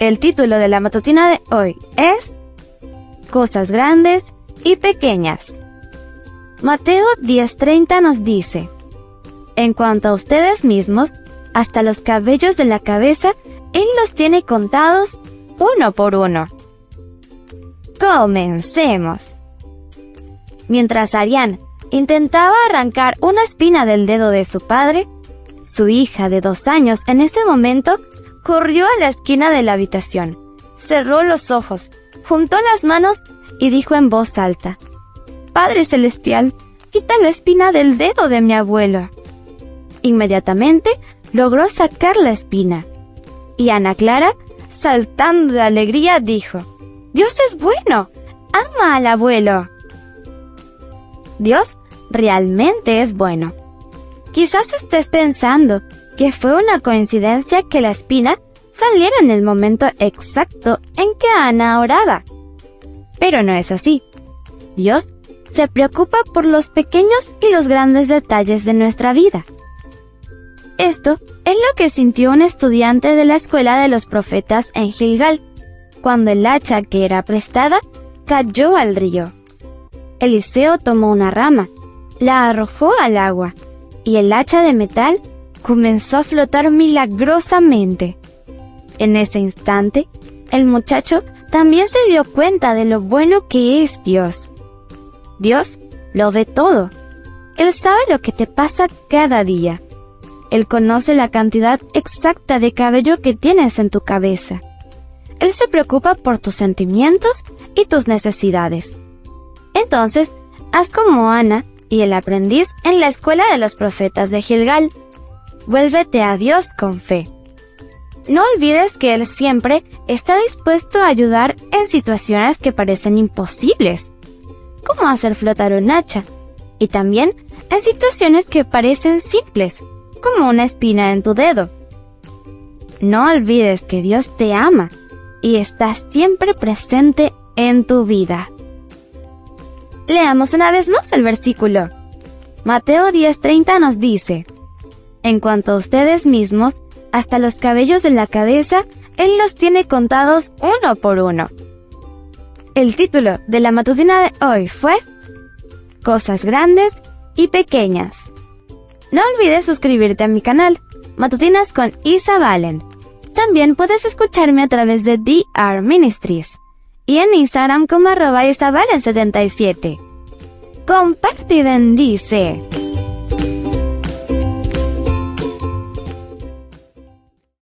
El título de la matutina de hoy es Cosas grandes y pequeñas. Mateo 10:30 nos dice, En cuanto a ustedes mismos, hasta los cabellos de la cabeza, Él los tiene contados uno por uno. Comencemos. Mientras Arián intentaba arrancar una espina del dedo de su padre, su hija de dos años en ese momento corrió a la esquina de la habitación, cerró los ojos, juntó las manos y dijo en voz alta, Padre Celestial, quita la espina del dedo de mi abuelo. Inmediatamente logró sacar la espina. Y Ana Clara, saltando de alegría, dijo, Dios es bueno, ama al abuelo. Dios realmente es bueno. Quizás estés pensando que fue una coincidencia que la espina saliera en el momento exacto en que Ana oraba. Pero no es así. Dios se preocupa por los pequeños y los grandes detalles de nuestra vida. Esto es lo que sintió un estudiante de la escuela de los profetas en Gilgal, cuando el hacha que era prestada cayó al río. Eliseo tomó una rama, la arrojó al agua, y el hacha de metal comenzó a flotar milagrosamente. En ese instante, el muchacho también se dio cuenta de lo bueno que es Dios. Dios lo ve todo. Él sabe lo que te pasa cada día. Él conoce la cantidad exacta de cabello que tienes en tu cabeza. Él se preocupa por tus sentimientos y tus necesidades. Entonces, haz como Ana y el aprendiz en la escuela de los profetas de Gilgal. Vuélvete a Dios con fe. No olvides que Él siempre está dispuesto a ayudar en situaciones que parecen imposibles, como hacer flotar un hacha, y también en situaciones que parecen simples, como una espina en tu dedo. No olvides que Dios te ama y está siempre presente en tu vida. Leamos una vez más el versículo. Mateo 10:30 nos dice, En cuanto a ustedes mismos, hasta los cabellos de la cabeza, Él los tiene contados uno por uno. El título de la matutina de hoy fue Cosas grandes y pequeñas. No olvides suscribirte a mi canal, Matutinas con Isa Valen. También puedes escucharme a través de DR Ministries y en Instagram como arroba Isabel 77. Comparte y bendice.